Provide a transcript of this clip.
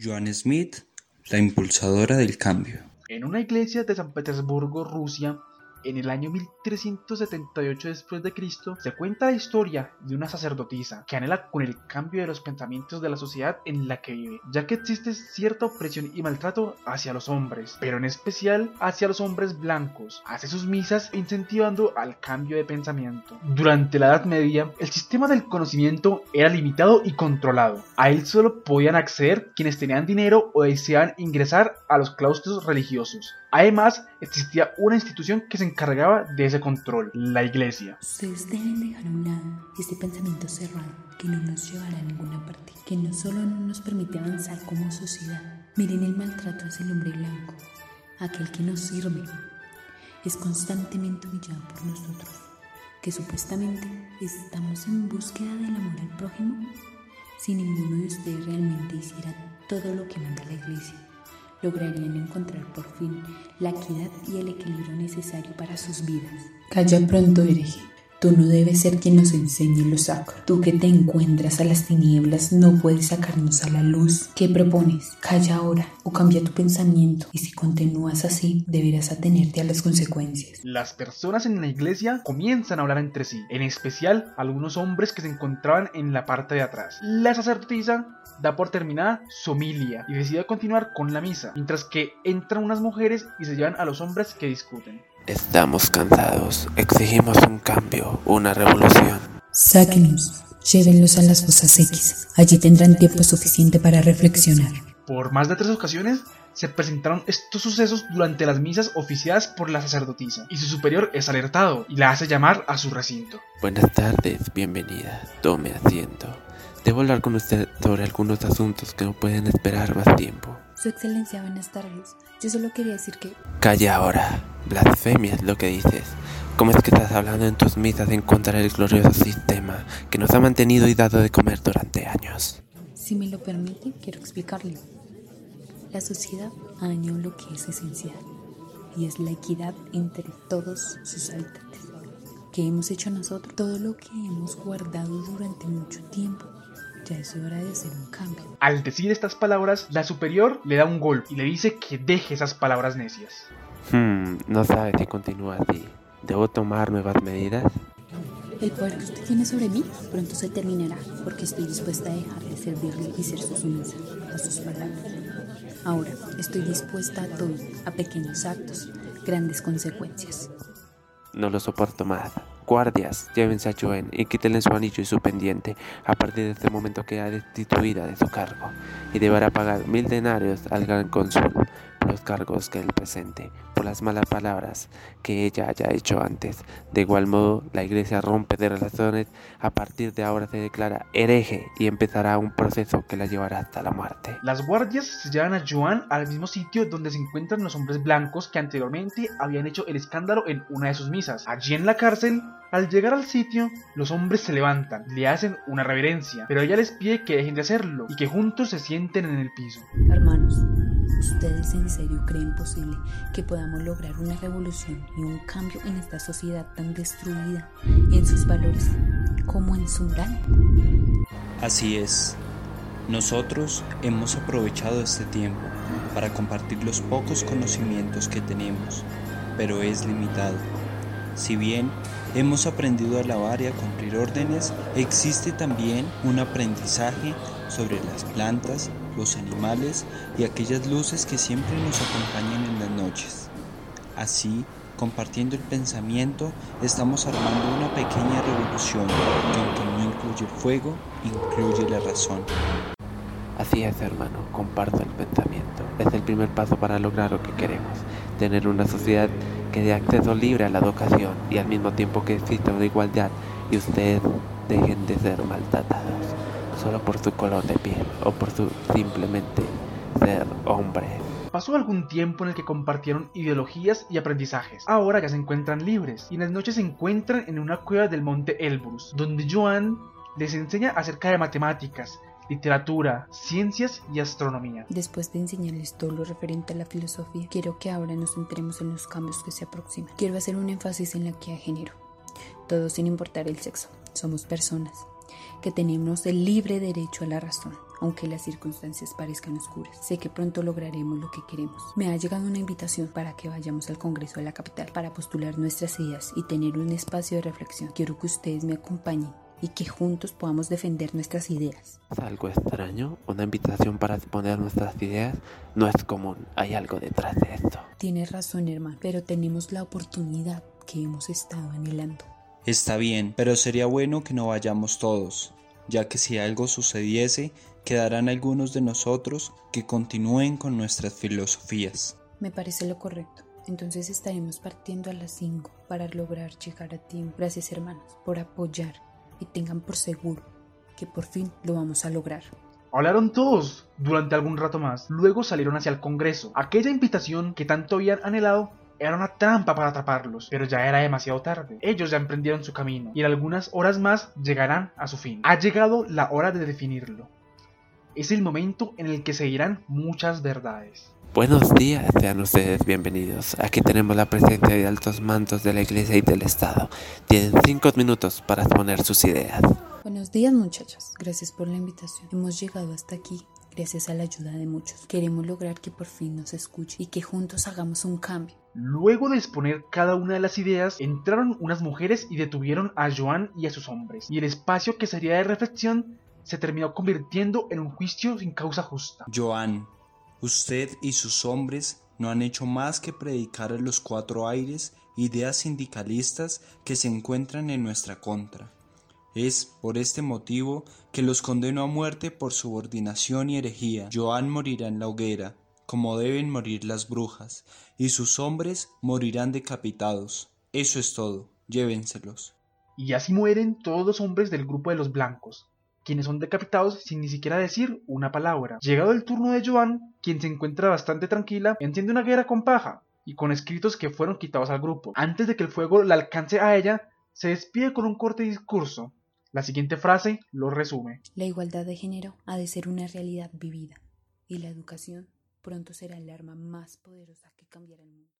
Joan Smith, la impulsadora del cambio. En una iglesia de San Petersburgo, Rusia, en el año 1378 después de Cristo se cuenta la historia de una sacerdotisa que anhela con el cambio de los pensamientos de la sociedad en la que vive, ya que existe cierta opresión y maltrato hacia los hombres, pero en especial hacia los hombres blancos. Hace sus misas incentivando al cambio de pensamiento. Durante la Edad Media, el sistema del conocimiento era limitado y controlado. A él solo podían acceder quienes tenían dinero o deseaban ingresar a los claustros religiosos. Además, existía una institución que se encargaba de ese control, la iglesia. Ustedes deben dejar a un lado este pensamiento cerrado que no nos llevará a ninguna parte, que no solo no nos permite avanzar como sociedad. Miren el maltrato hacia el hombre blanco, aquel que nos sirve, es constantemente humillado por nosotros, que supuestamente estamos en búsqueda del amor al prójimo, si ninguno de ustedes realmente hiciera todo lo que manda la iglesia lograrían encontrar por fin la equidad y el equilibrio necesario para sus vidas. Calla pronto, hereje. Tú no debes ser quien nos enseñe lo sacro. Tú que te encuentras a las tinieblas no puedes sacarnos a la luz. ¿Qué propones? Calla ahora o cambia tu pensamiento y si continúas así deberás atenerte a las consecuencias. Las personas en la iglesia comienzan a hablar entre sí, en especial algunos hombres que se encontraban en la parte de atrás. La sacerdotisa da por terminada su y decide continuar con la misa, mientras que entran unas mujeres y se llevan a los hombres que discuten. Estamos cansados, exigimos un cambio, una revolución. Sáquenos, llévenlos a las fosas X. Allí tendrán tiempo suficiente para reflexionar. Por más de tres ocasiones se presentaron estos sucesos durante las misas oficiadas por la sacerdotisa, y su superior es alertado y la hace llamar a su recinto. Buenas tardes, bienvenida, tome asiento. Debo hablar con usted sobre algunos asuntos que no pueden esperar más tiempo. Su excelencia, buenas tardes. Yo solo quería decir que... Calla ahora. Blasfemia es lo que dices. ¿Cómo es que estás hablando en tus misas en contra del glorioso sistema que nos ha mantenido y dado de comer durante años? Si me lo permite, quiero explicarle. La sociedad año lo que es esencial y es la equidad entre todos sus habitantes. ¿Qué hemos hecho nosotros? Todo lo que hemos guardado durante mucho tiempo ya es hora de hacer un cambio. Al decir estas palabras, la superior le da un golpe y le dice que deje esas palabras necias. Hmm, no sabe si continúa así. ¿Debo tomar nuevas medidas? El poder que usted tiene sobre mí pronto se terminará, porque estoy dispuesta a dejar de servirle y ser su sumisa a sus palabras. Ahora estoy dispuesta a todo, a pequeños actos, grandes consecuencias. No lo soporto más. Guardias, llévense a Joen y quítenle su anillo y su pendiente. A partir de este momento queda destituida de su cargo y deberá pagar mil denarios al gran cónsul los cargos que él presente, las malas palabras que ella haya hecho antes. De igual modo, la iglesia rompe de relaciones, a partir de ahora se declara hereje y empezará un proceso que la llevará hasta la muerte. Las guardias se llevan a Joan al mismo sitio donde se encuentran los hombres blancos que anteriormente habían hecho el escándalo en una de sus misas. Allí en la cárcel, al llegar al sitio, los hombres se levantan, le hacen una reverencia, pero ella les pide que dejen de hacerlo y que juntos se sienten en el piso. Hermanos, ¿ustedes en serio creen posible que podamos lograr una revolución y un cambio en esta sociedad tan destruida en sus valores como en su moral? Así es. Nosotros hemos aprovechado este tiempo para compartir los pocos conocimientos que tenemos, pero es limitado. Si bien hemos aprendido a lavar y a cumplir órdenes, existe también un aprendizaje sobre las plantas, los animales y aquellas luces que siempre nos acompañan en las noches. Así, compartiendo el pensamiento, estamos armando una pequeña revolución que aunque no incluye fuego, incluye la razón. Así es, hermano, comparto el pensamiento. Es el primer paso para lograr lo que queremos, tener una sociedad que dé acceso libre a la educación y al mismo tiempo que exista una igualdad y ustedes dejen de ser maltratados solo por su color de piel o por su simplemente ser hombre. Pasó algún tiempo en el que compartieron ideologías y aprendizajes. Ahora ya se encuentran libres y en las noches se encuentran en una cueva del monte Elbrus, donde Joan les enseña acerca de matemáticas, literatura, ciencias y astronomía. Después de enseñarles todo lo referente a la filosofía, quiero que ahora nos centremos en los cambios que se aproximan. Quiero hacer un énfasis en la equidad de género. Todos sin importar el sexo. Somos personas que tenemos el libre derecho a la razón, aunque las circunstancias parezcan oscuras. Sé que pronto lograremos lo que queremos. Me ha llegado una invitación para que vayamos al Congreso de la capital para postular nuestras ideas y tener un espacio de reflexión. Quiero que ustedes me acompañen y que juntos podamos defender nuestras ideas. ¿Es algo extraño? Una invitación para exponer nuestras ideas no es común. Hay algo detrás de esto. Tienes razón, hermano, pero tenemos la oportunidad que hemos estado anhelando. Está bien, pero sería bueno que no vayamos todos, ya que si algo sucediese, quedarán algunos de nosotros que continúen con nuestras filosofías. Me parece lo correcto. Entonces estaremos partiendo a las 5 para lograr llegar a tiempo. Gracias hermanos por apoyar y tengan por seguro que por fin lo vamos a lograr. Hablaron todos durante algún rato más. Luego salieron hacia el Congreso. Aquella invitación que tanto habían anhelado era una trampa para atraparlos, pero ya era demasiado tarde. Ellos ya emprendieron su camino y en algunas horas más llegarán a su fin. Ha llegado la hora de definirlo. Es el momento en el que se dirán muchas verdades. Buenos días, sean ustedes bienvenidos. Aquí tenemos la presencia de altos mandos de la Iglesia y del Estado. Tienen cinco minutos para exponer sus ideas. Buenos días muchachos, gracias por la invitación. Hemos llegado hasta aquí gracias a la ayuda de muchos. Queremos lograr que por fin nos escuche y que juntos hagamos un cambio. Luego de exponer cada una de las ideas, entraron unas mujeres y detuvieron a Joan y a sus hombres, y el espacio que sería de reflexión se terminó convirtiendo en un juicio sin causa justa. Joan, usted y sus hombres no han hecho más que predicar a los cuatro aires ideas sindicalistas que se encuentran en nuestra contra. Es por este motivo que los condeno a muerte por subordinación y herejía. Joan morirá en la hoguera, como deben morir las brujas, y sus hombres morirán decapitados. Eso es todo, llévenselos. Y así mueren todos los hombres del grupo de los blancos, quienes son decapitados sin ni siquiera decir una palabra. Llegado el turno de Joan, quien se encuentra bastante tranquila, enciende una guerra con paja y con escritos que fueron quitados al grupo. Antes de que el fuego la alcance a ella, se despide con un corte discurso. La siguiente frase lo resume. La igualdad de género ha de ser una realidad vivida y la educación pronto será el arma más poderosa que cambiará el mundo.